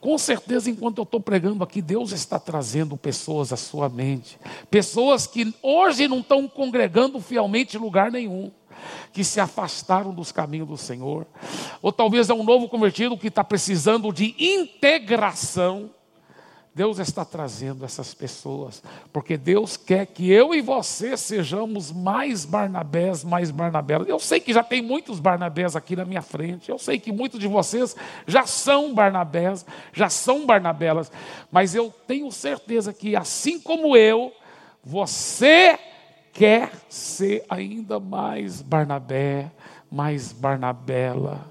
Com certeza, enquanto eu estou pregando aqui, Deus está trazendo pessoas à sua mente, pessoas que hoje não estão congregando fielmente em lugar nenhum, que se afastaram dos caminhos do Senhor, ou talvez é um novo convertido que está precisando de integração Deus está trazendo essas pessoas, porque Deus quer que eu e você sejamos mais Barnabés, mais Barnabelas. Eu sei que já tem muitos Barnabés aqui na minha frente, eu sei que muitos de vocês já são Barnabés, já são Barnabelas, mas eu tenho certeza que, assim como eu, você quer ser ainda mais Barnabé, mais Barnabela.